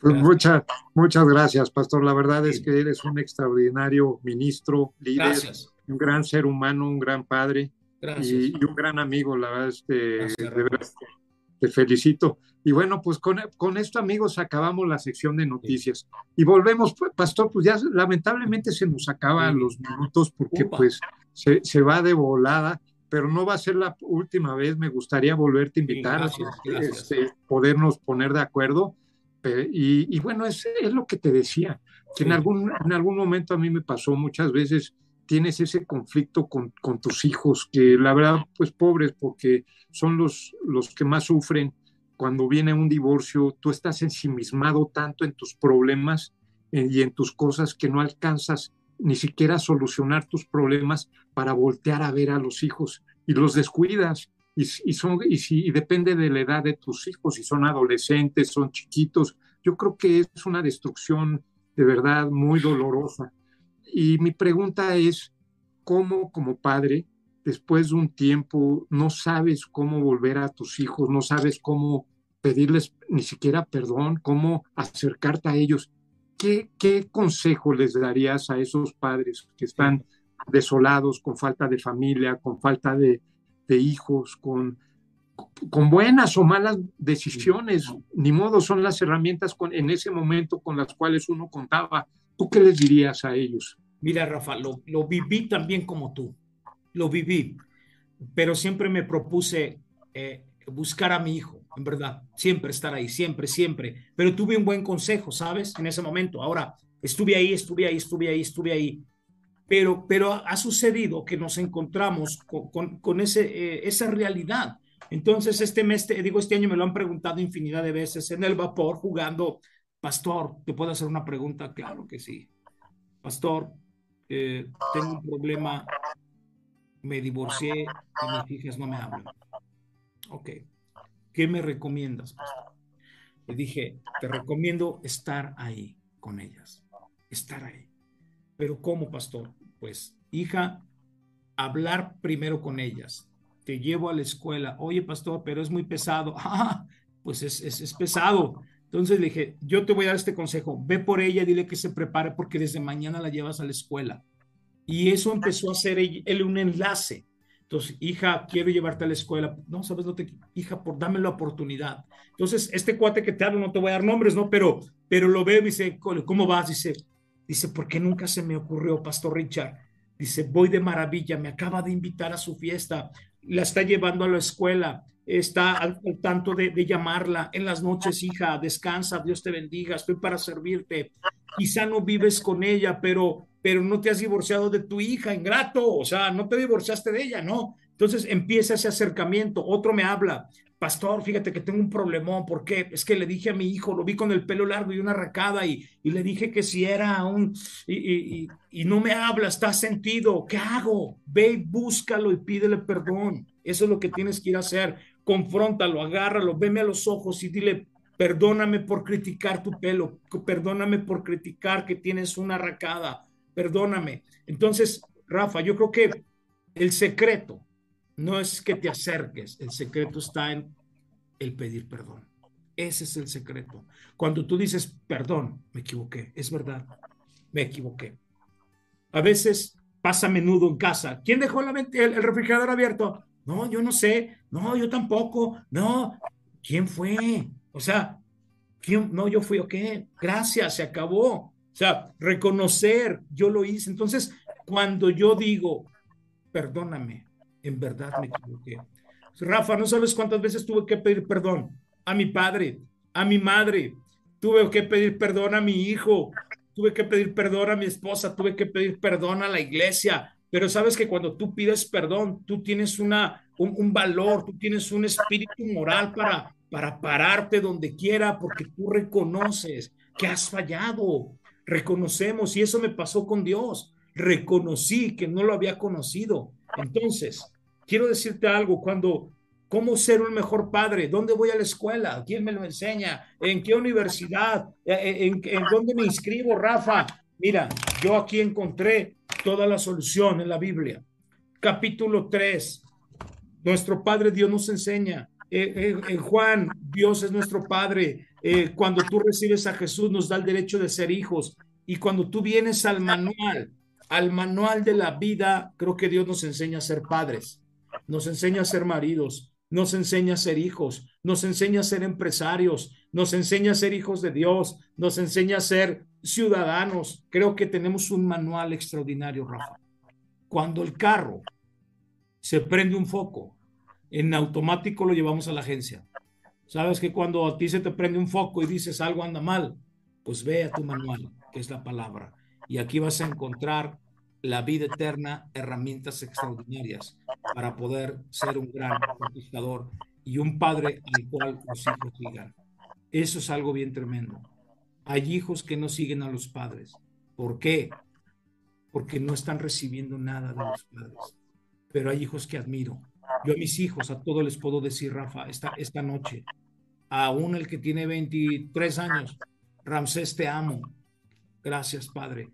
pues muchas, muchas gracias, Pastor. La verdad es que eres un extraordinario ministro, líder, un gran ser humano, un gran padre y, un gran amigo. La verdad, este, de verdad te felicito. Y bueno, pues con, con, esto, amigos, acabamos la sección de noticias. Y volvemos, pues, Pastor, pues ya lamentablemente se nos acaban los minutos porque pues se, se, va de volada, pero no va a ser la última vez. Me gustaría volverte a invitar, a este, podernos poner de acuerdo y, bueno, es, es, lo que te decía, que en, algún, en algún momento a mí me pasó muchas veces, tienes ese conflicto con, con, tus hijos, que la verdad, pues pobres, porque son los, los que más sufren cuando viene un divorcio, tú estás ensimismado tanto en tus problemas eh, y en tus cosas que no alcanzas ni siquiera a solucionar tus problemas para voltear a ver a los hijos y los descuidas y, son, y, si, depende de la edad de tus hijos, si son adolescentes, son chiquitos. Yo creo que es una destrucción de verdad muy dolorosa. Y mi pregunta es, ¿cómo como padre, después de un tiempo, no sabes cómo volver a tus hijos, no sabes cómo pedirles ni siquiera perdón, cómo acercarte a ellos? ¿Qué, qué consejo les darías a esos padres que están desolados, con falta de familia, con falta de, de hijos, con, con buenas o malas decisiones, ni modo, son las herramientas con, en ese momento con las cuales uno contaba. ¿Tú qué les dirías a ellos? Mira, Rafa, lo, lo viví también como tú, lo viví, pero siempre me propuse eh, buscar a mi hijo, en verdad, siempre estar ahí, siempre, siempre, pero tuve un buen consejo, ¿sabes? En ese momento. Ahora, estuve ahí, estuve ahí, estuve ahí, estuve ahí, pero, pero ha sucedido que nos encontramos con, con, ese, eh, esa realidad. Entonces, este mes, digo, este año me lo han preguntado infinidad de veces en el vapor jugando. Pastor, ¿te puedo hacer una pregunta? Claro que sí. Pastor, eh, tengo un problema, me divorcié y mis hijas no me hablan. Ok. ¿qué me recomiendas, pastor? Le dije, te recomiendo estar ahí con ellas, estar ahí. Pero ¿cómo, pastor? Pues, hija, hablar primero con ellas. Te llevo a la escuela. Oye, pastor, pero es muy pesado. (laughs) Ah, pues es, es, pesado. Entonces le dije, yo te voy a dar este consejo. Ve por ella, dile que se prepare porque desde mañana la llevas a la escuela. Y eso empezó a ser él un enlace. Entonces, hija, quiero llevarte a la escuela. No, sabes, no te, hija, por dame la oportunidad. Entonces, este cuate que te hablo, no te voy a dar nombres, ¿no? Pero, pero lo veo y dice, ¿cómo vas? Dice, dice, ¿por qué nunca se me ocurrió, Pastor Richard? Dice, voy de maravilla, me acaba de invitar a su fiesta, la está llevando a la escuela, está al, tanto de, de, llamarla en las noches, hija, descansa, Dios te bendiga, estoy para servirte. Quizá no vives con ella, pero pero no te has divorciado de tu hija, ingrato, o sea, no te divorciaste de ella, ¿no? Entonces empieza ese acercamiento, otro me habla, pastor, fíjate que tengo un problemón, ¿por qué? Es que le dije a mi hijo, lo vi con el pelo largo y una racada y, y le dije que si era un, y, y, y, no me habla, está sentido, ¿qué hago? Ve búscalo y pídele perdón, eso es lo que tienes que ir a hacer, confróntalo, agárralo, veme a los ojos y dile, perdóname por criticar tu pelo, perdóname por criticar que tienes una racada, perdóname. Entonces, Rafa, yo creo que el secreto no es que te acerques, el secreto está en el pedir perdón. Ese es el secreto. Cuando tú dices, perdón, me equivoqué, es verdad, me equivoqué. A veces pasa a menudo en casa. ¿Quién dejó el, refrigerador abierto? No, yo no sé. No, yo tampoco. No. ¿Quién fue? O sea, ¿quién? No, yo fui, ok. Gracias, se acabó. O sea, reconocer, yo lo hice. Entonces, cuando yo digo, perdóname, en verdad me equivoqué. Rafa, no sabes cuántas veces tuve que pedir perdón a mi padre, a mi madre, tuve que pedir perdón a mi hijo, tuve que pedir perdón a mi esposa, tuve que pedir perdón a la iglesia. Pero sabes que cuando tú pides perdón, tú tienes una, un, un valor, tú tienes un espíritu moral para, para pararte donde quiera, porque tú reconoces que has fallado, reconocemos, y eso me pasó con Dios, reconocí que no lo había conocido. Entonces, quiero decirte algo, cuando, ¿cómo ser un mejor padre? ¿Dónde voy a la escuela? ¿Quién me lo enseña? ¿En qué universidad? Eh, eh, ¿En, en dónde me inscribo, Rafa? Mira, yo aquí encontré toda la solución en la Biblia. Capítulo 3. Nuestro Padre Dios nos enseña. Eh, en Juan, Dios es nuestro Padre. Eh, cuando tú recibes a Jesús nos da el derecho de ser hijos. Y cuando tú vienes al manual, al manual de la vida, creo que Dios nos enseña a ser padres, nos enseña a ser maridos, nos enseña a ser hijos, nos enseña a ser empresarios, nos enseña a ser hijos de Dios, nos enseña a ser ciudadanos. Creo que tenemos un manual extraordinario, Rafa. Cuando el carro se prende un foco, en automático lo llevamos a la agencia. Sabes que cuando a ti se te prende un foco y dices algo anda mal, pues ve a tu manual, que es la palabra. Y aquí vas a encontrar la vida eterna, herramientas extraordinarias para poder ser un gran conquistador y un padre al cual los hijos sigan. Eso es algo bien tremendo. Hay hijos que no siguen a los padres. ¿Por qué? Porque no están recibiendo nada de los padres. Pero hay hijos que admiro. Yo a mis hijos, a todos les puedo decir, Rafa, esta, esta noche, aún el que tiene 23 años. Ramsés, te amo. Gracias, Padre.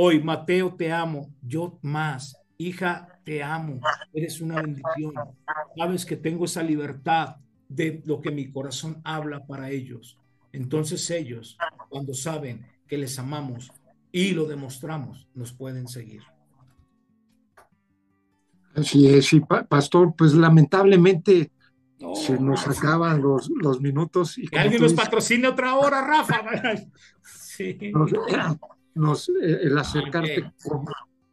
Hoy, Mateo, te amo. Yo más. Hija, te amo. Eres una bendición. Sabes que tengo esa libertad de lo que mi corazón habla para ellos. Entonces ellos, cuando saben que les amamos y lo demostramos, nos pueden seguir. Así es, y pastor, pues lamentablemente se nos acaban los, los minutos. Y que alguien nos patrocine otra hora, Rafa. (laughs) sí. Nos, eh, el acercarte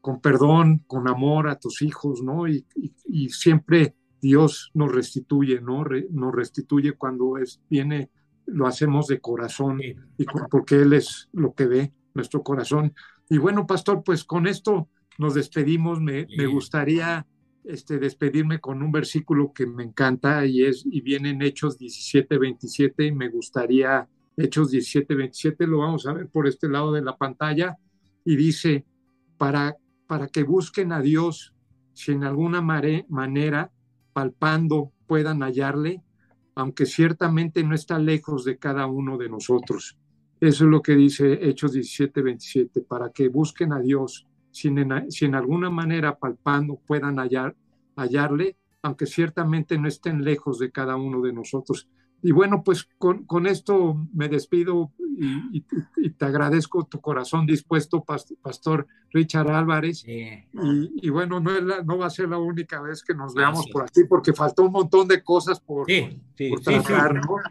con, perdón, con amor a tus hijos, ¿no? Y, y, siempre Dios nos restituye, ¿no? nos restituye cuando es, viene, lo hacemos de corazón, y porque Él es lo que ve, nuestro corazón. Y bueno, pastor, pues con esto nos despedimos. Me, me gustaría este, despedirme con un versículo que me encanta y, es, y viene en Hechos 17, 27 y me gustaría, Hechos 17, 27, lo vamos a ver por este lado de la pantalla y dice, para, para que busquen a Dios, si en alguna manera palpando puedan hallarle, aunque ciertamente no está lejos de cada uno de nosotros. Eso es lo que dice Hechos 17, 27, para que busquen a Dios, si en, si en alguna manera palpando puedan hallar, hallarle, aunque ciertamente no estén lejos de cada uno de nosotros. Y bueno, pues con, con esto me despido y, te agradezco tu corazón dispuesto, Pastor Richard Álvarez. Y, bueno, no, es no va a ser la única vez que nos veamos por aquí, porque faltó un montón de cosas por, sí, sí,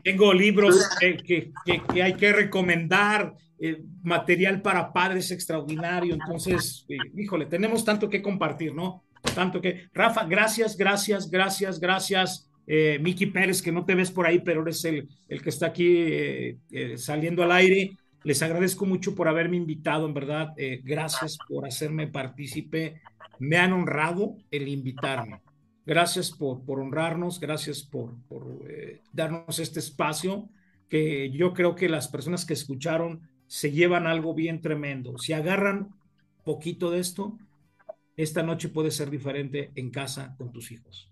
Tengo libros que, que, hay que recomendar, eh, material para padres extraordinario. Entonces, eh, híjole, tenemos tanto que compartir, ¿no? Tanto que, Rafa, gracias, gracias, gracias, gracias eh, Miki Pérez, que no te ves por ahí, pero eres el, el que está aquí eh, eh, saliendo al aire. Les agradezco mucho por haberme invitado, en verdad. Eh, gracias por hacerme partícipe. Me han honrado el invitarme. Gracias por, por honrarnos, gracias por, por darnos este espacio, que yo creo que las personas que escucharon se llevan algo bien tremendo. Si agarran poquito de esto, esta noche puede ser diferente en casa con tus hijos.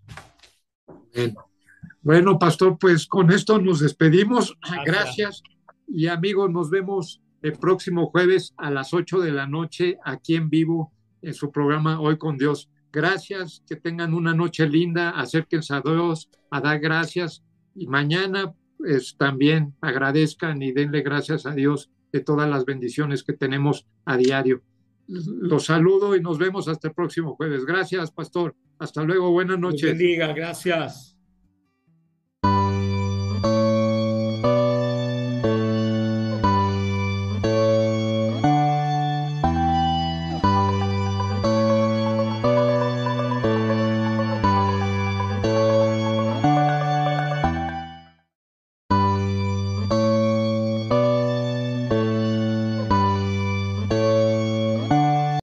Bueno, pastor, pues con esto nos despedimos. Gracias. Y amigos, nos vemos el próximo jueves a las 8 de la noche aquí en vivo en su programa Hoy con Dios. Gracias, que tengan una noche linda, acérquense a Dios, a dar gracias y mañana pues, también agradezcan y denle gracias a Dios de todas las bendiciones que tenemos a diario. Los saludo y nos vemos hasta el próximo jueves. Gracias, pastor. Hasta luego, buenas noches. Bendiga, gracias.